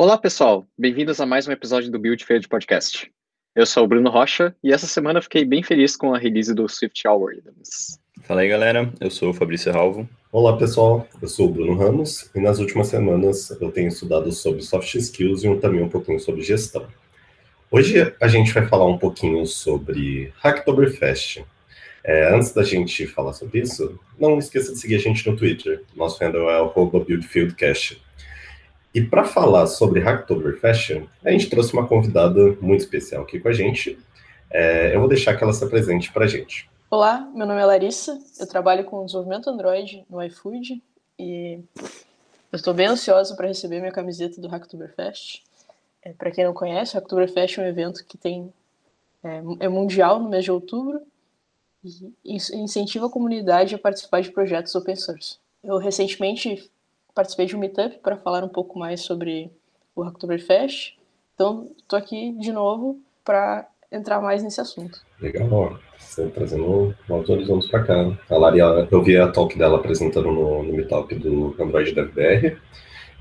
Olá, pessoal. Bem-vindos a mais um episódio do Build Feed Podcast. Eu sou o Bruno Rocha e essa semana eu fiquei bem feliz com a release do Swift Algorithms. Fala aí, galera. Eu sou o Fabrício Ralvo. Olá, pessoal. Eu sou o Bruno Ramos e nas últimas semanas eu tenho estudado sobre soft skills e também um pouquinho sobre gestão. Hoje a gente vai falar um pouquinho sobre Hacktoberfest. É, antes da gente falar sobre isso, não esqueça de seguir a gente no Twitter. Nosso handle é BuildFieldCast. E para falar sobre Hacktoberfest, a gente trouxe uma convidada muito especial aqui com a gente. É, eu vou deixar que ela se apresente para a gente. Olá, meu nome é Larissa, eu trabalho com desenvolvimento Android no iFood e eu estou bem ansiosa para receber minha camiseta do Hacktoberfest. É, para quem não conhece, o Hacktoberfest é um evento que tem é, é mundial no mês de outubro e incentiva a comunidade a participar de projetos open source. Eu recentemente participei de um meetup para falar um pouco mais sobre o Hacktoberfest. Então, estou aqui de novo para entrar mais nesse assunto. Legal. Você trazendo novos horizontes para cá. A Lari, eu vi a talk dela apresentando no, no meetup do Android DevBR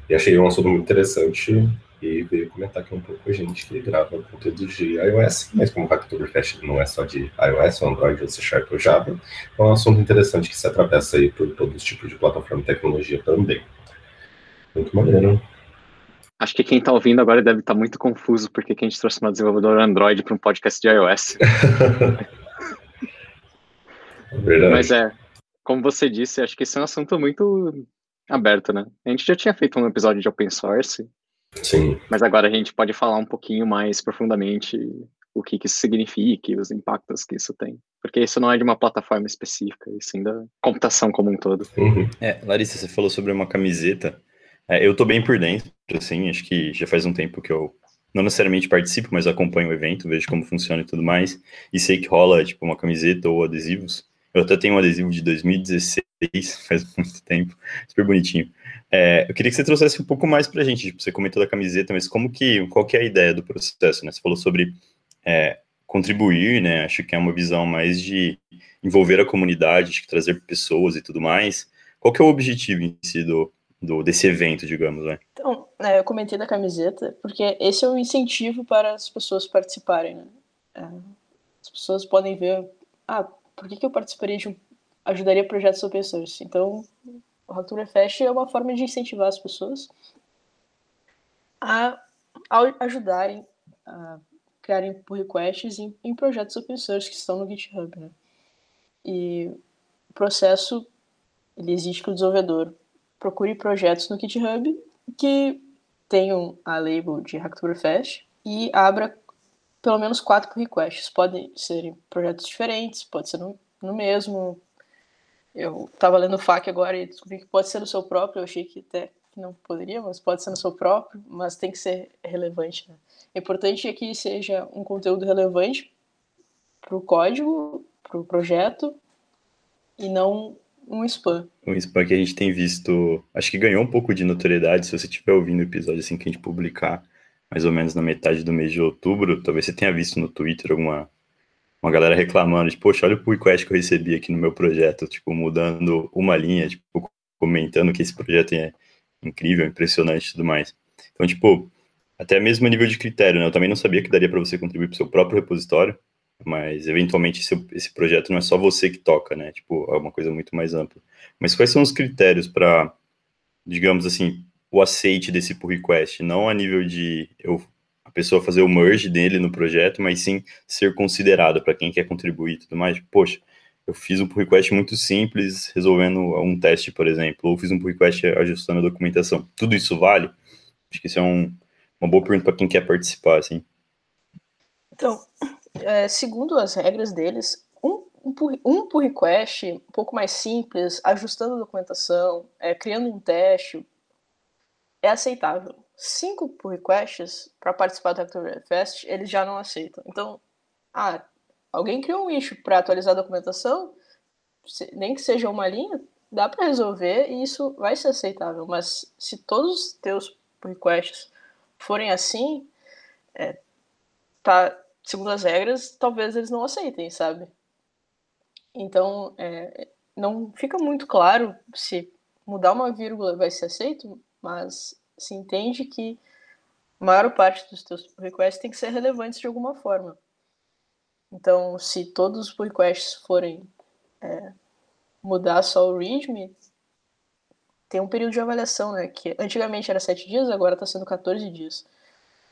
e achei um assunto muito interessante e veio comentar aqui um pouco com a gente que grava conteúdo de iOS, mas como o Hacktoberfest não é só de iOS, ou Android, ou C Sharp ou Java, é um assunto interessante que se atravessa aí por todos os tipos de plataforma e tecnologia também. Muito maneiro. Acho que quem está ouvindo agora deve estar tá muito confuso porque que a gente trouxe uma desenvolvedora Android para um podcast de iOS. Verdade. Mas é, como você disse, acho que esse é um assunto muito aberto, né? A gente já tinha feito um episódio de open source. Sim. Mas agora a gente pode falar um pouquinho mais profundamente o que, que isso significa e os impactos que isso tem. Porque isso não é de uma plataforma específica, e sim da computação como um todo. Uhum. É, Larissa, você falou sobre uma camiseta. É, eu tô bem por dentro, assim, acho que já faz um tempo que eu não necessariamente participo, mas acompanho o evento, vejo como funciona e tudo mais, e sei que rola, tipo, uma camiseta ou adesivos. Eu até tenho um adesivo de 2016, faz muito tempo, super bonitinho. É, eu queria que você trouxesse um pouco mais pra gente, tipo, você comentou da camiseta, mas como que, qual que é a ideia do processo, né? Você falou sobre é, contribuir, né? Acho que é uma visão mais de envolver a comunidade, de trazer pessoas e tudo mais. Qual que é o objetivo em si do, do, desse evento, digamos, né? Então, é, eu comentei da camiseta, porque esse é um incentivo para as pessoas participarem, né? É, as pessoas podem ver, ah, por que, que eu participaria de um, ajudaria projetos open source? Então, o Hacktoberfest é uma forma de incentivar as pessoas a, a ajudarem a criarem pull requests em, em, projetos open source que estão no GitHub, né? E o processo, ele exige que o desenvolvedor procure projetos no GitHub que tenham a label de Hacktoberfest e abra pelo menos quatro pull requests. Podem ser projetos diferentes, pode ser no, no mesmo. Eu estava lendo o FAQ agora e descobri que pode ser no seu próprio. Eu achei que até não poderia, mas pode ser no seu próprio, mas tem que ser relevante. Né? É importante é que seja um conteúdo relevante para o código, para o projeto, e não um spam. Um spam que a gente tem visto, acho que ganhou um pouco de notoriedade, se você estiver ouvindo o episódio assim que a gente publicar, mais ou menos na metade do mês de outubro, talvez você tenha visto no Twitter alguma uma galera reclamando, tipo, poxa, olha o request que eu recebi aqui no meu projeto, tipo, mudando uma linha, tipo, comentando que esse projeto é incrível, impressionante e tudo mais. Então, tipo, até mesmo a nível de critério, né? Eu também não sabia que daria para você contribuir para o seu próprio repositório, mas eventualmente esse, esse projeto não é só você que toca, né? Tipo, é uma coisa muito mais ampla. Mas quais são os critérios para, digamos assim, o aceite desse pull request? Não a nível de eu, a pessoa fazer o merge dele no projeto, mas sim ser considerado para quem quer contribuir e tudo mais. Poxa, eu fiz um pull request muito simples, resolvendo um teste, por exemplo, ou fiz um pull request ajustando a documentação. Tudo isso vale? Acho que isso é um, uma boa pergunta para quem quer participar, assim. Então, é, segundo as regras deles, um, um, pull, um pull request um pouco mais simples, ajustando a documentação, é, criando um teste, é aceitável. Cinco pull requests para participar do Hacktoberfest, eles já não aceitam. Então, ah, alguém criou um issue para atualizar a documentação, nem que seja uma linha, dá para resolver e isso vai ser aceitável. Mas se todos os teus requests forem assim, é, tá, segundo as regras, talvez eles não aceitem, sabe? Então, é, não fica muito claro se mudar uma vírgula vai ser aceito, mas se entende que a maior parte dos teus pull requests tem que ser relevantes de alguma forma. Então, se todos os pull requests forem é, mudar só o readme, tem um período de avaliação, né? Que antigamente era 7 dias, agora está sendo 14 dias.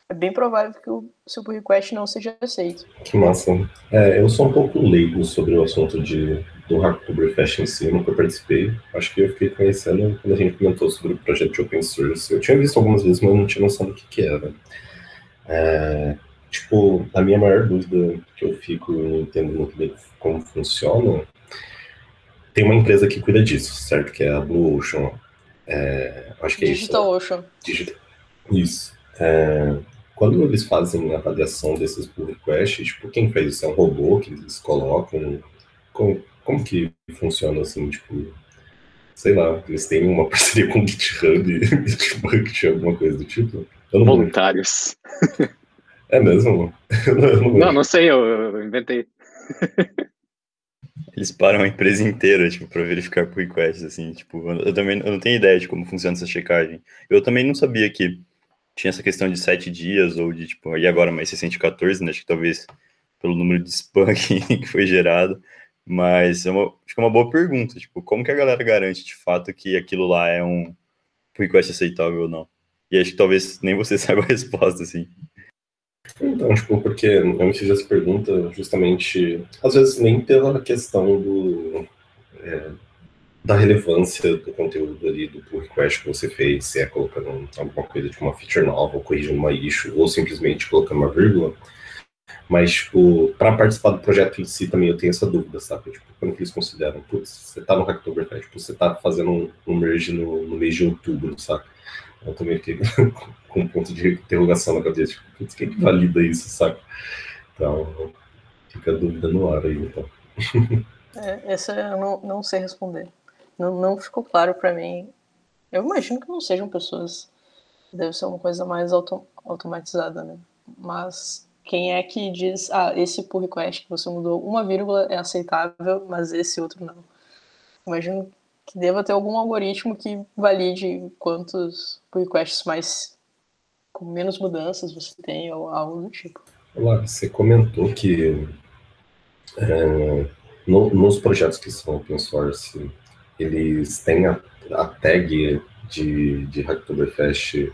É bem provável que o seu pull request não seja aceito. Que massa. É, eu sou um pouco leigo sobre o assunto de, do Hacktoberfest em si, eu nunca participei. Acho que eu fiquei conhecendo quando a gente comentou sobre o projeto de open source. Eu tinha visto algumas vezes, mas não tinha noção do que, que era. É, tipo, a minha maior dúvida que eu fico entendendo como funciona, tem uma empresa que cuida disso, certo? Que é a Blue Ocean. É, acho que é Digital isso. Ocean. Digital. Isso. É, quando eles fazem a avaliação desses pull requests, tipo, quem fez isso? É um robô que eles colocam? Como, como que funciona assim, tipo, sei lá, eles têm uma parceria com o GitHub, GitHub, alguma coisa do tipo? Não Voluntários. É mesmo? não, não sei, eu, eu inventei. Eles param a empresa inteira, tipo, para verificar pull requests, assim, tipo, eu também eu não tenho ideia de como funciona essa checagem. Eu também não sabia que tinha essa questão de sete dias, ou de, tipo, e agora mais 614, né, acho que talvez pelo número de spam que foi gerado, mas é uma, acho que é uma boa pergunta, tipo, como que a galera garante, de fato, que aquilo lá é um request aceitável ou não? E acho que talvez nem você saiba a resposta, assim. Então, tipo, porque eu me fiz essa pergunta justamente, às vezes nem pela questão do, é, da relevância do conteúdo ali do pull request que você fez, se é colocando alguma coisa, tipo uma feature nova, ou corrigindo uma issue, ou simplesmente colocando uma vírgula, mas, tipo, para participar do projeto em si também eu tenho essa dúvida, sabe? Tipo, quando eles consideram, putz, você tá no Hacktoberfest, tipo, você tá fazendo um, um merge no, no mês de outubro, sabe? Eu também fiquei com um ponto de interrogação na cabeça, tipo, putz, quem que valida isso, sabe? Então, fica a dúvida no ar aí, então. É, essa eu não, não sei responder. Não, não ficou claro para mim. Eu imagino que não sejam pessoas. Deve ser uma coisa mais auto, automatizada, né? Mas quem é que diz, ah, esse pull request que você mudou uma vírgula é aceitável, mas esse outro não? Imagino que deva ter algum algoritmo que valide quantos pull requests mais com menos mudanças você tem ou algo do tipo. Olá, você comentou que é, no, nos projetos que são open source, eles têm a, a tag de, de Hacktoberfest.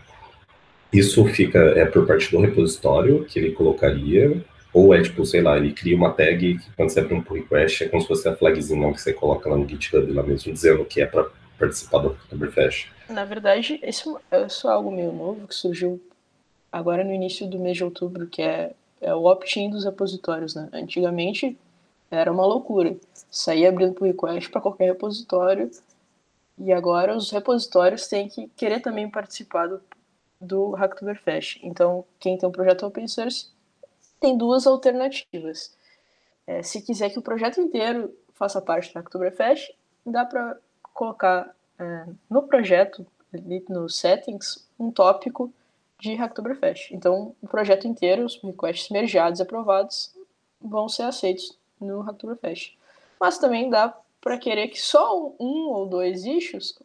Isso fica é por parte do repositório que ele colocaria, ou é tipo, sei lá, ele cria uma tag que quando você abre um pull request é como se fosse a flagzinha que você coloca lá no GitHub lá mesmo, dizendo que é para participar do Hacktoberfest. Na verdade, isso, isso é algo meio novo que surgiu agora no início do mês de outubro, que é, é o opt-in dos repositórios, né? Antigamente era uma loucura. Saía abrindo pull request para qualquer repositório e agora os repositórios têm que querer também participar do, do Hacktoberfest. Então, quem tem um projeto open source tem duas alternativas. É, se quiser que o projeto inteiro faça parte do Hacktoberfest, dá para colocar é, no projeto, no settings, um tópico de Hacktoberfest. Então, o projeto inteiro, os requests mergeados e aprovados, vão ser aceitos no Hacktoberfest. Mas também dá para querer que só um ou dois issues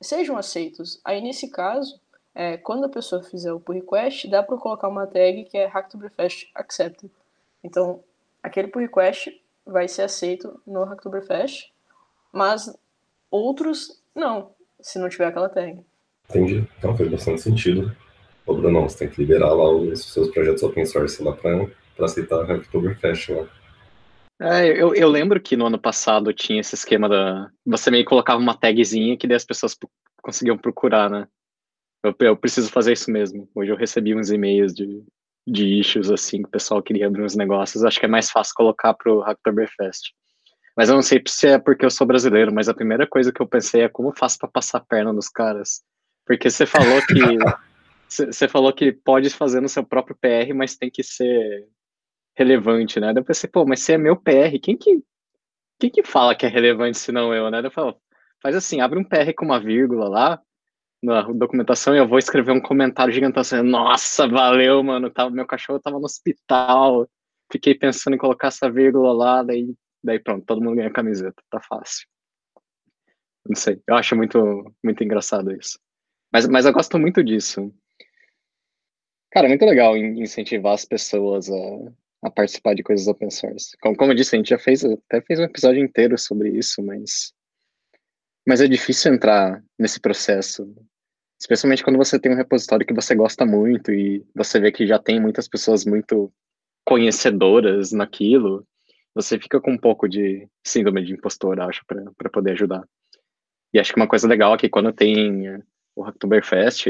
sejam aceitos. Aí, nesse caso, é, quando a pessoa fizer o pull request, dá para colocar uma tag que é Hacktoberfest Accepted. Então, aquele pull request vai ser aceito no Hacktoberfest, mas outros não, se não tiver aquela tag. Entendi. Então faz bastante sentido. Ô, Bruno, você tem que liberar lá os seus projetos open source lá para aceitar a Hacktoberfest lá. É, eu, eu lembro que no ano passado tinha esse esquema da. Você meio que colocava uma tagzinha que daí as pessoas conseguiam procurar, né? Eu, eu preciso fazer isso mesmo. Hoje eu recebi uns e-mails de, de issues, assim, que o pessoal queria abrir uns negócios. Acho que é mais fácil colocar pro Hacktoberfest. Mas eu não sei se é porque eu sou brasileiro, mas a primeira coisa que eu pensei é como eu faço para passar a perna nos caras. Porque você falou que Você falou que pode fazer no seu próprio PR, mas tem que ser relevante, né? Daí eu pensei, pô, mas se é meu PR, quem que, quem que fala que é relevante se não eu, né? Daí eu falo, faz assim, abre um PR com uma vírgula lá na documentação e eu vou escrever um comentário gigantesco assim, nossa, valeu, mano, tava, meu cachorro tava no hospital, fiquei pensando em colocar essa vírgula lá, daí, daí pronto, todo mundo ganha camiseta, tá fácil. Não sei, eu acho muito, muito engraçado isso. Mas, mas eu gosto muito disso. Cara, é muito legal incentivar as pessoas a, a participar de coisas open source. Como, como eu disse, a gente já fez, até fez um episódio inteiro sobre isso, mas, mas é difícil entrar nesse processo. Especialmente quando você tem um repositório que você gosta muito e você vê que já tem muitas pessoas muito conhecedoras naquilo, você fica com um pouco de síndrome de impostor, acho, para poder ajudar. E acho que uma coisa legal é que quando tem o Hacktoberfest,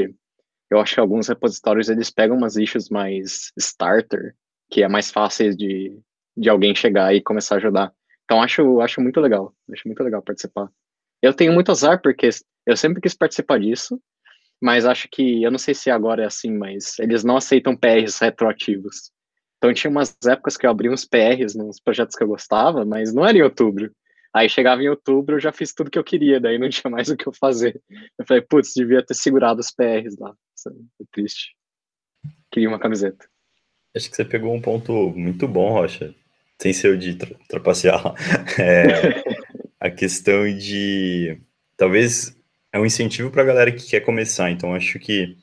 eu acho que alguns repositórios eles pegam umas issues mais starter, que é mais fácil de, de alguém chegar e começar a ajudar. Então acho, acho muito legal, acho muito legal participar. Eu tenho muito azar porque eu sempre quis participar disso, mas acho que, eu não sei se agora é assim, mas eles não aceitam PRs retroativos. Então tinha umas épocas que eu abri uns PRs nos projetos que eu gostava, mas não era em outubro. Aí chegava em outubro, eu já fiz tudo que eu queria, daí não tinha mais o que eu fazer. Eu falei, putz, devia ter segurado os PRs lá. É triste. Queria uma camiseta. Acho que você pegou um ponto muito bom, Rocha. Sem ser o de tra trapacear. É, a questão de. Talvez é um incentivo para a galera que quer começar. Então, acho que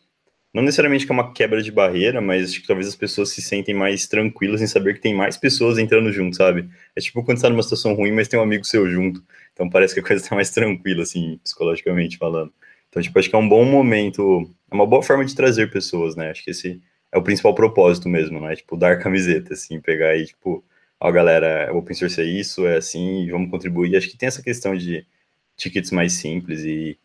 não necessariamente que é uma quebra de barreira, mas acho que talvez as pessoas se sentem mais tranquilas em saber que tem mais pessoas entrando junto, sabe? É tipo quando você tá numa situação ruim, mas tem um amigo seu junto. Então parece que a coisa tá mais tranquila, assim, psicologicamente falando. Então, tipo, acho que é um bom momento, é uma boa forma de trazer pessoas, né? Acho que esse é o principal propósito mesmo, né? Tipo, dar camiseta, assim, pegar e, tipo, ó, galera, o open source é isso, é assim, vamos contribuir. Acho que tem essa questão de tickets mais simples e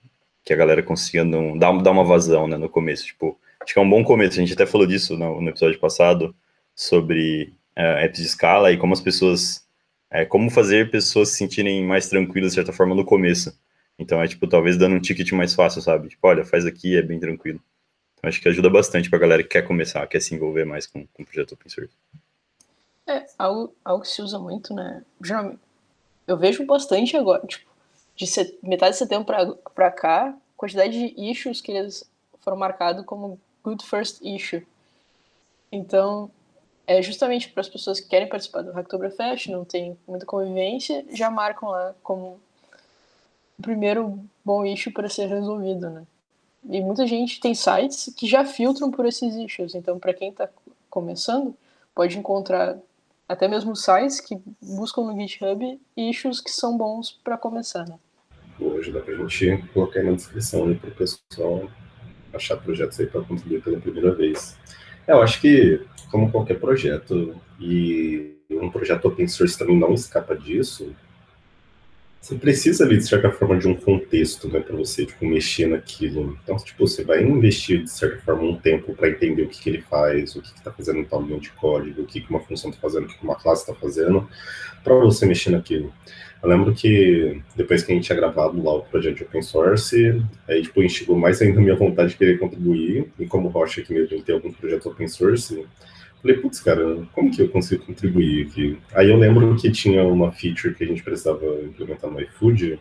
que a galera consiga não, dar, dar uma vazão, né, no começo, tipo, acho que é um bom começo, a gente até falou disso no, no episódio passado, sobre é, apps de escala e como as pessoas, é, como fazer pessoas se sentirem mais tranquilas, de certa forma, no começo, então é, tipo, talvez dando um ticket mais fácil, sabe, tipo, olha, faz aqui, é bem tranquilo, então acho que ajuda bastante para a galera que quer começar, quer se envolver mais com, com o projeto open source. É, algo, algo que se usa muito, né, geralmente, eu vejo bastante agora, tipo, de set... metade de setembro para cá, quantidade de issues que eles foram marcados como Good First Issue. Então, é justamente para as pessoas que querem participar do Hacktoberfest, não tem muita convivência, já marcam lá como o primeiro bom issue para ser resolvido, né? E muita gente tem sites que já filtram por esses issues. Então, para quem está começando, pode encontrar até mesmo sites que buscam no GitHub issues que são bons para começar, né? hoje, dá pra gente colocar aí na descrição né, para o pessoal achar projetos aí para contribuir pela primeira vez. É, eu acho que, como qualquer projeto, e um projeto open source também não escapa disso, você precisa ali, de certa forma, de um contexto, né, para você, tipo, mexer naquilo. Então, tipo, você vai investir, de certa forma, um tempo para entender o que, que ele faz, o que está fazendo em tal linha de código, o que, que uma função está fazendo, o que, que uma classe está fazendo, para você mexer naquilo. Eu lembro que depois que a gente tinha gravado lá o projeto de open source, aí tipo, instigou mais ainda a minha vontade de querer contribuir, e como Rocha aqui mesmo tem alguns projetos open source, falei, putz, cara, como que eu consigo contribuir aqui? Aí eu lembro que tinha uma feature que a gente precisava implementar no iFood,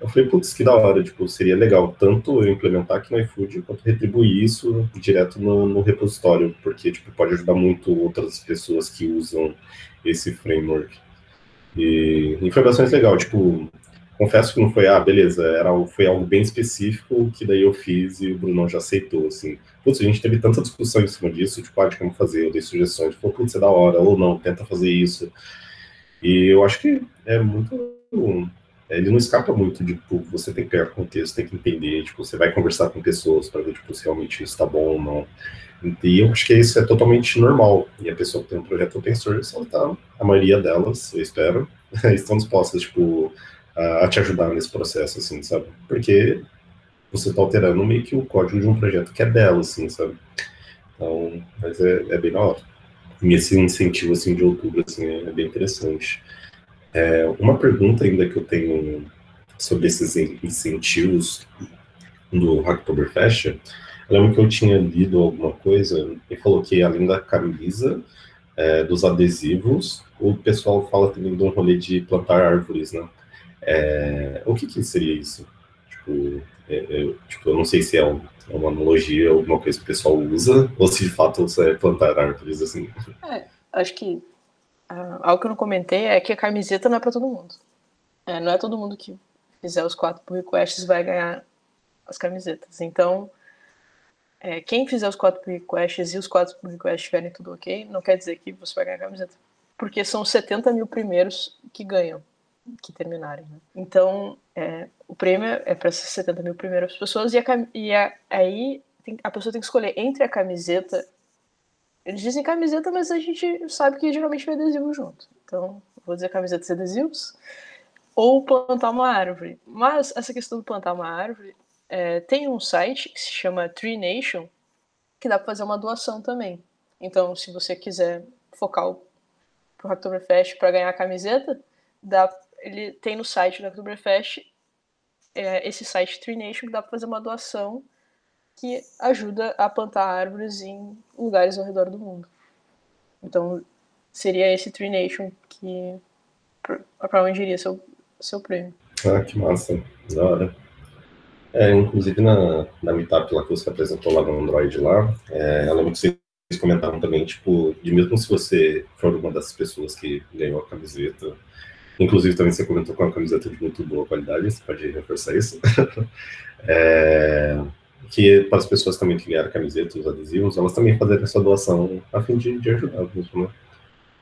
eu falei, putz, que da hora, tipo, seria legal tanto eu implementar aqui no iFood, quanto retribuir isso direto no, no repositório, porque, tipo, pode ajudar muito outras pessoas que usam esse framework. E, e foi bastante legal, tipo, confesso que não foi, ah, beleza, era, foi algo bem específico que daí eu fiz e o Bruno já aceitou, assim. Putz, a gente teve tanta discussão em cima disso, tipo, ah, de como fazer, eu dei sugestões, falou, putz, é da hora, ou não, tenta fazer isso. E eu acho que é muito... Ele não escapa muito de, tipo, você tem que pegar contexto, tem que entender, tipo, você vai conversar com pessoas para ver, tipo, se realmente isso tá bom ou não. E eu acho que isso é totalmente normal. E a pessoa que tem um projeto open source, ela tá, a maioria delas, eu espero, estão dispostas, tipo, a, te ajudar nesse processo, assim, sabe? Porque você tá alterando meio que o código de um projeto que é dela, assim, sabe? Então, mas é, é bem da hora. E esse incentivo, assim, de outubro, assim, é, é bem interessante. É, uma pergunta ainda que eu tenho sobre esses incentivos do Hacktoberfest eu lembro que eu tinha lido alguma coisa e falou que além da camisa, é, dos adesivos, o pessoal fala também de um rolê de plantar árvores, né? É, o que, que seria isso? Tipo, é, é tipo, eu não sei se é, um, é uma analogia, alguma coisa que o pessoal usa, ou se de fato é plantar árvores, assim. É, acho que uh, algo que eu não comentei é que a camiseta não é para todo mundo. É, não é todo mundo que fizer os quatro pull requests vai ganhar as camisetas. Então, é, quem fizer os quatro requests e os quatro requests estiverem tudo ok, não quer dizer que você vai ganhar a camiseta. Porque são 70 mil primeiros que ganham, que terminarem. Né? Então, é, o prêmio é para essas 70 mil primeiras pessoas e, a, e a, aí tem, a pessoa tem que escolher entre a camiseta. Eles dizem camiseta, mas a gente sabe que geralmente vem adesivo junto. Então, vou dizer camisetas e adesivos. Ou plantar uma árvore. Mas essa questão de plantar uma árvore é, tem um site que se chama Tree Nation, que dá para fazer uma doação também. Então, se você quiser focar o pro Hacktoberfest para ganhar a camiseta, dá, ele tem no site do Hacktoberfest é, esse site Tree Nation que dá para fazer uma doação que ajuda a plantar árvores em lugares ao redor do mundo. Então, seria esse Tree Nation que para onde iria seu, seu prêmio. Ah, que massa. Da hora. É, inclusive na, na meetup lá que você apresentou lá no Android lá, é, eu que vocês comentaram também, tipo, de mesmo se você for uma das pessoas que ganhou a camiseta, inclusive também você comentou com a camiseta de muito boa qualidade, você pode reforçar isso, é, que para as pessoas também que ganharam a camiseta, os adesivos, elas também fazerem essa doação a fim de, de ajudar mesmo, né?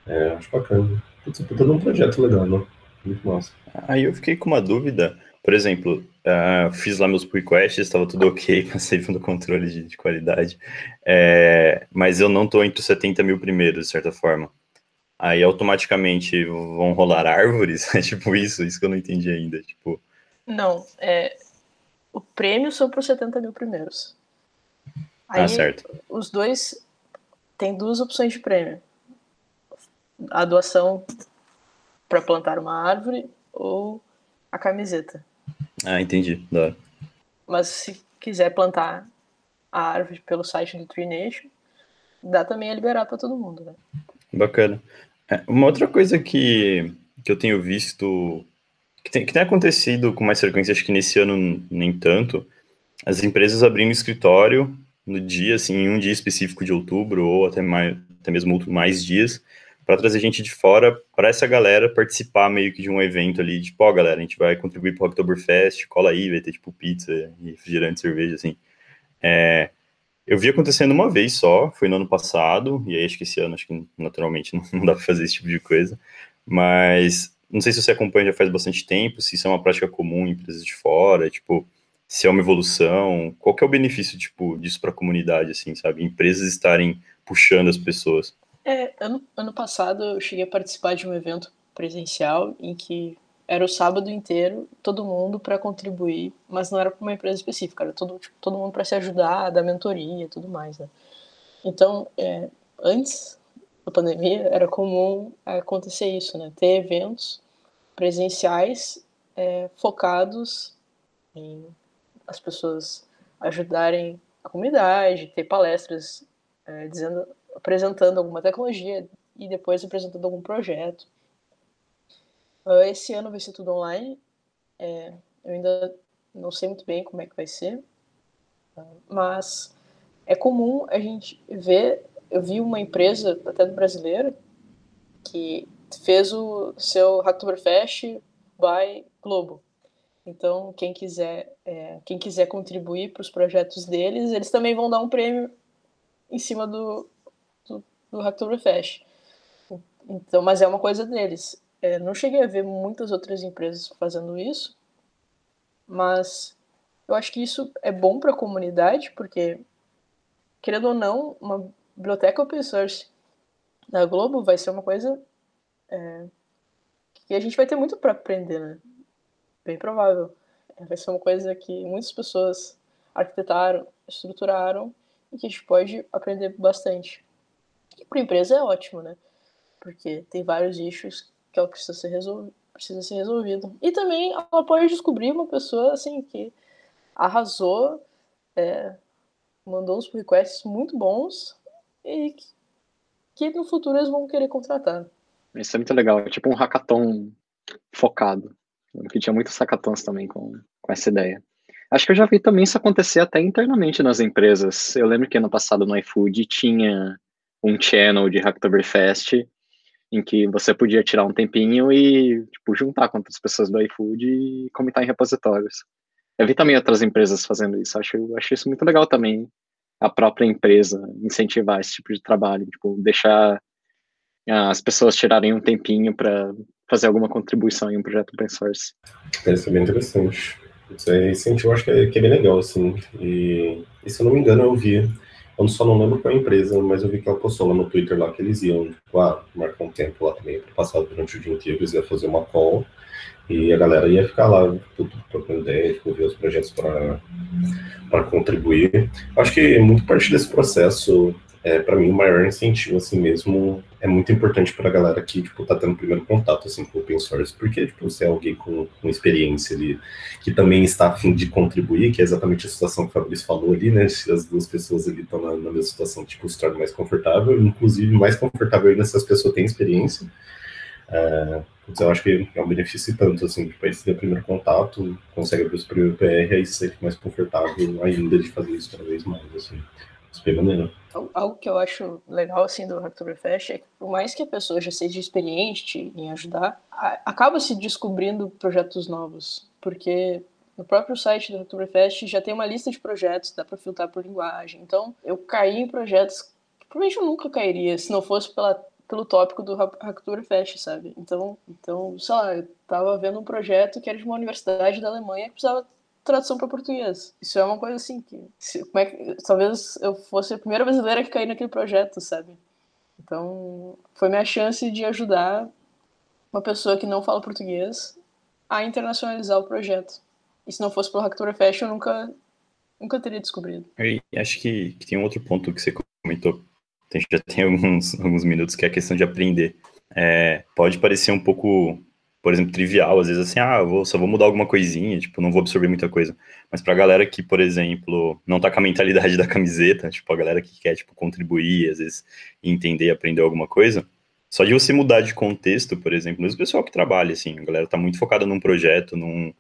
É, acho bacana. Putz, todo um projeto legal, né? Muito massa. Aí eu fiquei com uma dúvida, por exemplo, uh, fiz lá meus requests, estava tudo ok, passei no controle de, de qualidade, é, mas eu não estou entre os 70 mil primeiros, de certa forma. Aí automaticamente vão rolar árvores? É tipo isso, isso que eu não entendi ainda. Tipo... Não, é, o prêmio são para os 70 mil primeiros. Ah, Aí, ah, certo. Os dois têm duas opções de prêmio: a doação para plantar uma árvore ou a camiseta. Ah, entendi. Dá. Mas se quiser plantar a árvore pelo site do Tree Nation, dá também a liberar para todo mundo, né? Bacana. É, uma outra coisa que, que eu tenho visto que tem, que tem acontecido com mais frequência, acho que nesse ano nem tanto, as empresas abrindo escritório no dia, assim, em um dia específico de outubro, ou até, mais, até mesmo mais dias, para trazer gente de fora para essa galera participar meio que de um evento ali, tipo, ó, galera, a gente vai contribuir para o Oktoberfest, cola aí, vai ter tipo pizza refrigerante, cerveja, assim. É, eu vi acontecendo uma vez só, foi no ano passado, e aí acho que esse ano, acho que naturalmente não, não dá para fazer esse tipo de coisa, mas não sei se você acompanha já faz bastante tempo, se isso é uma prática comum em empresas de fora, tipo, se é uma evolução, qual que é o benefício, tipo, disso para a comunidade, assim, sabe? Empresas estarem puxando as pessoas. É, ano, ano passado eu cheguei a participar de um evento presencial em que era o sábado inteiro, todo mundo para contribuir, mas não era para uma empresa específica, era todo, tipo, todo mundo para se ajudar, dar mentoria e tudo mais, né? Então, é, antes da pandemia, era comum acontecer isso, né? Ter eventos presenciais é, focados em as pessoas ajudarem a comunidade, ter palestras é, dizendo apresentando alguma tecnologia e depois apresentando algum projeto. Uh, esse ano vai ser tudo online. É, eu ainda não sei muito bem como é que vai ser, uh, mas é comum a gente ver. Eu vi uma empresa, até do brasileiro, que fez o seu Hacktoberfest by Globo. Então, quem quiser, é, quem quiser contribuir para os projetos deles, eles também vão dar um prêmio em cima do, do Hacktoberfest. Então, mas é uma coisa deles. É, não cheguei a ver muitas outras empresas fazendo isso, mas eu acho que isso é bom para a comunidade, porque, querendo ou não, uma biblioteca open source da Globo vai ser uma coisa é, que a gente vai ter muito para aprender, né? Bem provável. É, vai ser uma coisa que muitas pessoas arquitetaram, estruturaram e que a gente pode aprender bastante. E para a empresa é ótimo, né? Porque tem vários issues que ela precisa ser, resolvido, precisa ser resolvido. E também ela pode descobrir uma pessoa assim que arrasou, é, mandou uns requests muito bons e que, que no futuro eles vão querer contratar. Isso é muito legal, é tipo um hackathon focado. Que tinha muitos hackathons também com, com essa ideia. Acho que eu já vi também isso acontecer até internamente nas empresas. Eu lembro que ano passado no iFood tinha um channel de Hacktoberfest em que você podia tirar um tempinho e tipo, juntar com outras pessoas do iFood e comentar em repositórios. Eu vi também outras empresas fazendo isso, acho, acho isso muito legal também. a própria empresa incentivar esse tipo de trabalho, tipo, deixar as pessoas tirarem um tempinho para fazer alguma contribuição em um projeto open source. Isso é bem interessante. Isso incentivo, eu acho que é, que é, bem legal, assim. E, e, se eu não me engano, eu vi, eu só não lembro qual empresa, mas eu vi que ela postou lá no Twitter lá que eles iam, tipo, ah, marcar um tempo lá também, passar durante o dia inteiro, eles iam fazer uma call, e a galera ia ficar lá, tudo trocando ideia, tipo, ver os projetos para contribuir. Acho que muito parte desse processo é, para mim, o maior incentivo, assim mesmo, é muito importante para a galera que, tipo, tá tendo primeiro contato, assim, com o open source, porque, tipo, você é alguém com, com experiência ali, que também está a fim de contribuir, que é exatamente a situação que o Fabrício falou ali, né, se as duas pessoas ali estão na, na mesma situação, tipo, se torna mais confortável, inclusive mais confortável ainda se as pessoas têm experiência, é, eu acho que é um benefício tanto, assim, tipo, aí você tem o primeiro contato, consegue abrir o primeiro PR, aí você fica mais confortável ainda de fazer isso cada vez mais, assim. Super maneiro. Algo que eu acho legal assim do Hacktoberfest é que por mais que a pessoa já seja experiente em ajudar, acaba se descobrindo projetos novos, porque no próprio site do Hacktoberfest já tem uma lista de projetos, dá para filtrar por linguagem. Então, eu caí em projetos que provavelmente eu nunca cairia se não fosse pela, pelo tópico do Hacktoberfest, sabe? Então, então, sei lá, eu tava vendo um projeto que era de uma universidade da Alemanha que precisava tradução para português. Isso é uma coisa assim que, se, como é que, talvez eu fosse a primeira brasileira que caí naquele projeto, sabe? Então, foi minha chance de ajudar uma pessoa que não fala português a internacionalizar o projeto. E se não fosse pelo Hacktoberfest, eu nunca nunca teria descobrido. E acho que, que tem um outro ponto que você comentou, tem, já tem alguns, alguns minutos, que é a questão de aprender. É, pode parecer um pouco por exemplo, trivial, às vezes assim, ah, vou, só vou mudar alguma coisinha, tipo, não vou absorver muita coisa. Mas pra galera que, por exemplo, não tá com a mentalidade da camiseta, tipo, a galera que quer, tipo, contribuir, às vezes, entender, aprender alguma coisa, só de você mudar de contexto, por exemplo, mesmo o pessoal que trabalha, assim, a galera tá muito focada num projeto, num,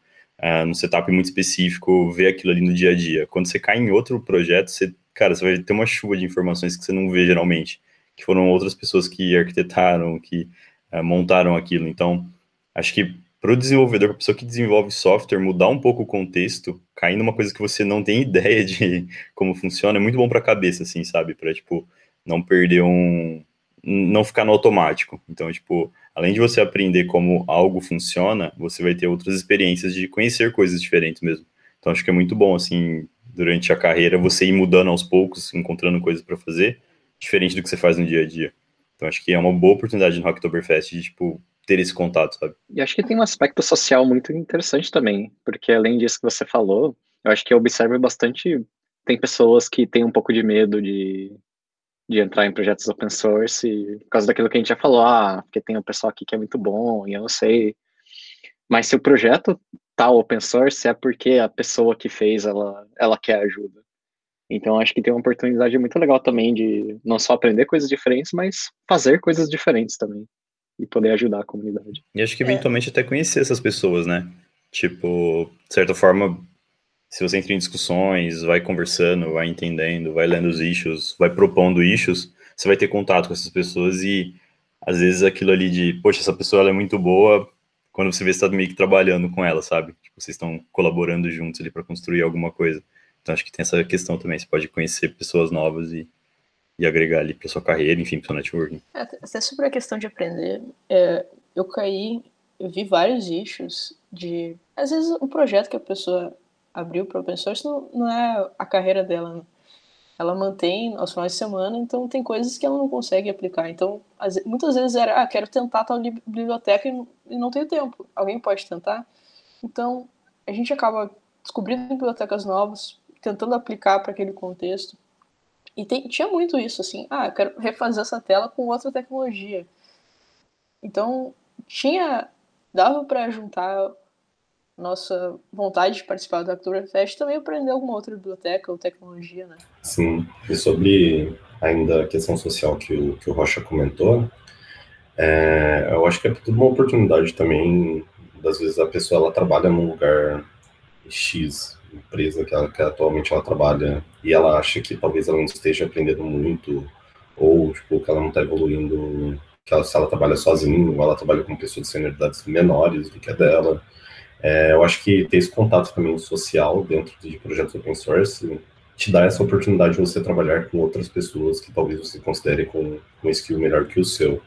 uh, num setup muito específico, vê aquilo ali no dia a dia. Quando você cai em outro projeto, você, cara, você vai ter uma chuva de informações que você não vê geralmente, que foram outras pessoas que arquitetaram, que uh, montaram aquilo. Então, Acho que para o desenvolvedor, para a pessoa que desenvolve software, mudar um pouco o contexto, cair numa coisa que você não tem ideia de como funciona, é muito bom para a cabeça, assim, sabe? Para, tipo, não perder um... não ficar no automático. Então, tipo, além de você aprender como algo funciona, você vai ter outras experiências de conhecer coisas diferentes mesmo. Então, acho que é muito bom, assim, durante a carreira, você ir mudando aos poucos, encontrando coisas para fazer, diferente do que você faz no dia a dia. Então, acho que é uma boa oportunidade no Hacktoberfest de, tipo, ter esse contato, sabe? E acho que tem um aspecto social muito interessante também, porque além disso que você falou, eu acho que eu observo bastante, tem pessoas que têm um pouco de medo de, de entrar em projetos open source, por causa daquilo que a gente já falou, ah, porque tem um pessoal aqui que é muito bom, e eu não sei. Mas se o projeto tá open source, é porque a pessoa que fez, ela, ela quer ajuda. Então acho que tem uma oportunidade muito legal também de não só aprender coisas diferentes, mas fazer coisas diferentes também e poder ajudar a comunidade. E acho que eventualmente é. até conhecer essas pessoas, né? Tipo, de certa forma, se você entra em discussões, vai conversando, vai entendendo, vai lendo os issues, vai propondo issues, você vai ter contato com essas pessoas e às vezes aquilo ali de, poxa, essa pessoa é muito boa, quando você vê você está meio que trabalhando com ela, sabe? Tipo, vocês estão colaborando juntos ali para construir alguma coisa. Então acho que tem essa questão também, você pode conhecer pessoas novas e e agregar ali para sua carreira, enfim, para seu networking. É, até sobre a questão de aprender, é, eu caí, eu vi vários issues de. Às vezes o projeto que a pessoa abriu para open source não, não é a carreira dela. Ela mantém aos finais de semana, então tem coisas que ela não consegue aplicar. Então, as, muitas vezes era, ah, quero tentar tal biblioteca e, não tenho tempo. Alguém pode tentar? Então, a gente acaba descobrindo bibliotecas novas, tentando aplicar para aquele contexto. E tem, tinha muito isso, assim, ah, quero refazer essa tela com outra tecnologia. Então, tinha, dava para juntar nossa vontade de participar do Oktoberfest também aprender alguma outra biblioteca ou tecnologia, né? Sim, e sobre ainda a questão social que o, que o Rocha comentou, é, eu acho que é tudo uma oportunidade também, das vezes a pessoa ela trabalha num lugar X, empresa que, ela, que atualmente ela trabalha e ela acha que talvez ela não esteja aprendendo muito ou tipo, que ela não está evoluindo, que ela, se ela trabalha sozinha ou ela trabalha com pessoas de senioridades menores do que a dela. É, eu acho que ter esse contato também social dentro de projetos open source te dá essa oportunidade de você trabalhar com outras pessoas que talvez você considere com um skill melhor que o seu.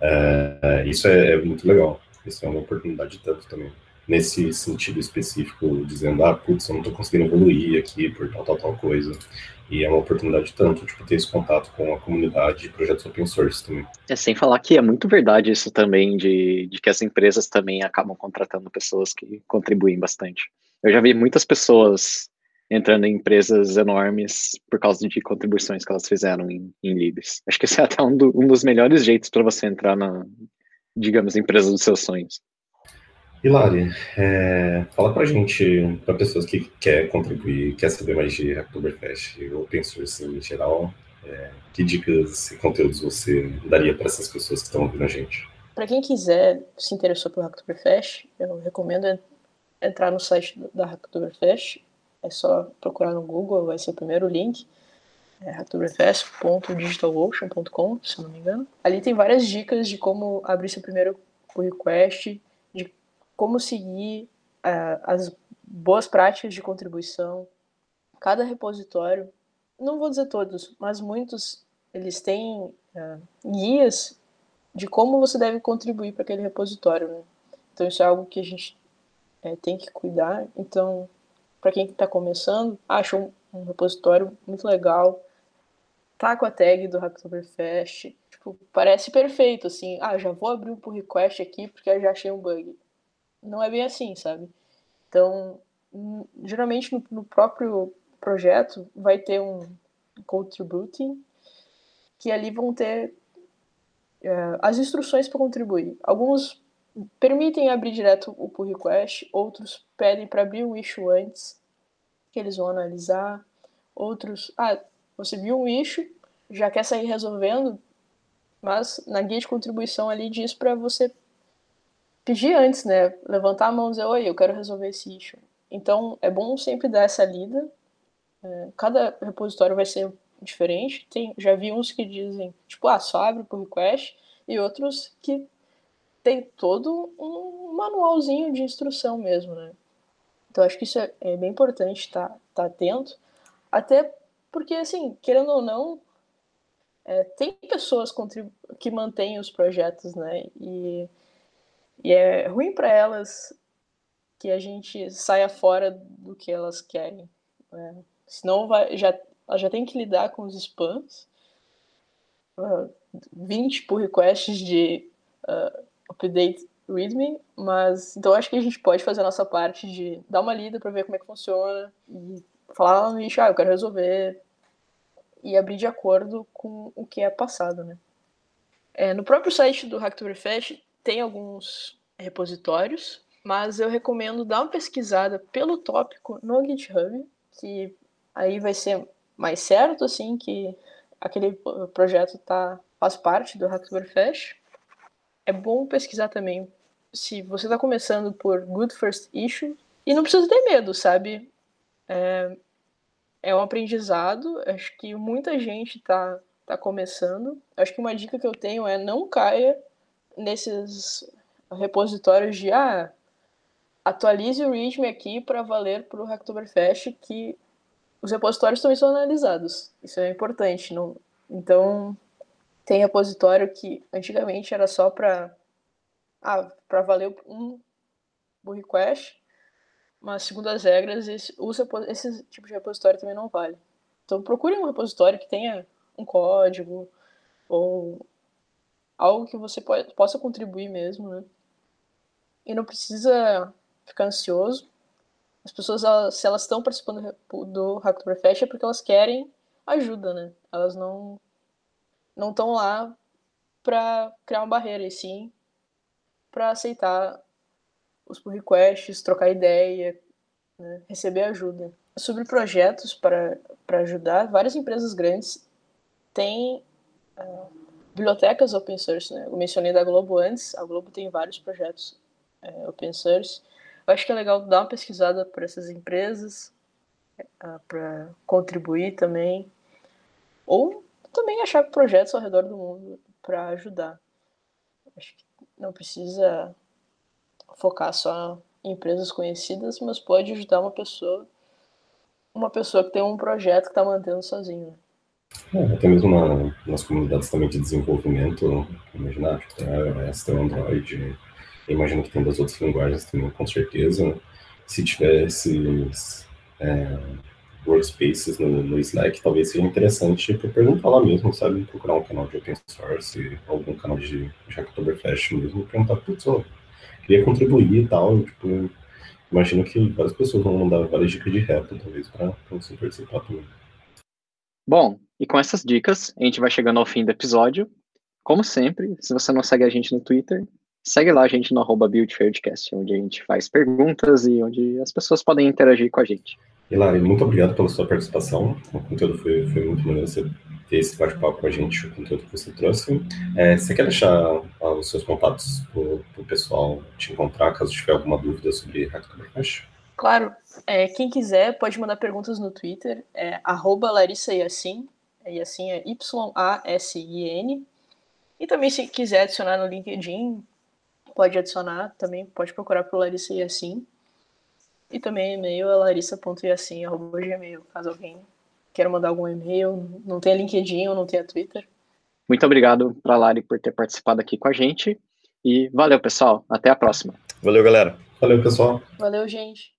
É, isso é, é, muito legal. Isso é uma oportunidade tanto também. Nesse sentido específico, dizendo, ah, putz, eu não estou conseguindo evoluir aqui por tal, tal, tal coisa. E é uma oportunidade tanto, tipo, ter esse contato com a comunidade e projetos open source também. É, sem falar que é muito verdade isso também, de, de que as empresas também acabam contratando pessoas que contribuem bastante. Eu já vi muitas pessoas entrando em empresas enormes por causa de contribuições que elas fizeram em, em Libs. Acho que esse é até um, do, um dos melhores jeitos para você entrar na, digamos, empresa dos seus sonhos. Hilari, é, fala pra gente, para pessoas que quer contribuir, quer saber mais de Oktoberfest, Open Source em geral, é, que dicas e conteúdos você daria para essas pessoas que estão ouvindo a gente? Para quem quiser se interessou pelo Hacktoberfest, eu recomendo entrar no site da Hacktoberfest é só procurar no Google, vai ser o primeiro link. É hacktoberfest.digitalocean.com, se não me engano. Ali tem várias dicas de como abrir seu primeiro pull request, como seguir uh, as boas práticas de contribuição. Cada repositório, não vou dizer todos, mas muitos, eles têm uh, guias de como você deve contribuir para aquele repositório. Né? Então isso é algo que a gente é, tem que cuidar. Então para quem está começando, acho um, um, repositório muito legal. Tá com a tag do Hacktoberfest. Tipo, parece perfeito, assim. Ah, já vou abrir um pull request aqui porque eu já achei um bug. Não é bem assim, sabe? Então, geralmente no, no próprio projeto vai ter um contributing que ali vão ter é, as instruções para contribuir. Alguns permitem abrir direto o pull request, outros pedem para abrir o issue antes, que eles vão analisar. Outros, ah, você viu um issue, já quer sair resolvendo, mas na guia de contribuição ali diz para você pedir antes, né? Levantar a mão e dizer, oi, eu quero resolver esse issue. Então, é bom sempre dar essa lida. É, cada repositório vai ser diferente. Tem, já vi uns que dizem, tipo, ah, só abre por request, e outros que tem todo um manualzinho de instrução mesmo, né? Então acho que isso é, é bem importante estar tá, tá atento, até porque, assim, querendo ou não, é, tem pessoas que mantêm os projetos, né? E, e é ruim para elas que a gente saia fora do que elas querem. Né? Senão vai, já, ela já tem que lidar com os spams. Uh, 20 pull requests de uh, update readme, mas então acho que a gente pode fazer a nossa parte de dar uma lida para ver como é que funciona e falar lá no lixo, ah, eu quero resolver e abrir de acordo com o que é passado, né? É, no próprio site do Hacktoberfest tem alguns repositórios, mas eu recomendo dar uma pesquisada pelo tópico no GitHub, que aí vai ser mais certo assim que aquele projeto tá faz parte do Hacktoberfest é bom pesquisar também se você está começando por Good First Issue e não precisa ter medo, sabe? É, é um aprendizado. Acho que muita gente está tá começando. Acho que uma dica que eu tenho é não caia nesses repositórios de ah, atualize o README aqui para valer para o Hacktoberfest, que os repositórios também são analisados. Isso é importante. Não... Então, tem repositório que antigamente era só para ah, para valer um pull request, mas segundo as regras, esse, esse tipo de repositório também não vale. Então procure um repositório que tenha um código ou algo que você pode, possa contribuir mesmo, né? E não precisa ficar ansioso. As pessoas, elas, se elas estão participando do Hacktoberfest é porque elas querem ajuda, né? Elas não não estão lá para criar uma barreira, e sim para aceitar os pull requests, trocar ideia, né, receber ajuda. Sobre projetos para ajudar, várias empresas grandes têm uh, bibliotecas open source. Né? Eu mencionei da Globo antes, a Globo tem vários projetos uh, open source. Eu acho que é legal dar uma pesquisada por essas empresas, ah, para contribuir também. Ou também achar projetos ao redor do mundo para ajudar. Acho que não precisa focar só em empresas conhecidas, mas pode ajudar uma pessoa uma pessoa que tem um projeto que está mantendo sozinho. É, até mesmo na, nas comunidades também de desenvolvimento, imaginar, tipo, tem iOS, tem Android, imagino que tem das outras linguagens também, com certeza. Se tiver esses é, workspaces no, no, Slack, talvez seja interessante tipo, perguntar lá mesmo, sabe? Procurar um canal de open source, algum canal de, Hacktoberfest mesmo, perguntar, putz, ó, queria contribuir e tal, tipo, imagino que várias pessoas vão mandar várias dicas de reto, talvez, para você participar também. Bom, e com essas dicas, a gente vai chegando ao fim do episódio. Como sempre, se você não segue a gente no Twitter, segue lá a gente no arroba onde a gente faz perguntas e onde as pessoas podem interagir com a gente. Hilari, muito obrigado pela sua participação. O conteúdo foi, foi muito maneiro você ter esse bate-papo com a gente, o conteúdo que você trouxe. É, você quer deixar ah, os seus contatos para o pessoal te encontrar, caso tiver alguma dúvida sobre Hacktoberfest? Claro. É, quem quiser pode mandar perguntas no Twitter, é arroba Larissa Yassin, Yassin é Y-A-S-I-N. E também se quiser adicionar no LinkedIn, pode adicionar também, pode procurar por Larissa Yassin. E também e-mail é larissa.yassin.gmail, caso alguém queira mandar algum e-mail, não tenha LinkedIn ou não tenha Twitter. Muito obrigado para a Lari por ter participado aqui com a gente. E valeu, pessoal. Até a próxima. Valeu, galera. Valeu, pessoal. Valeu, gente.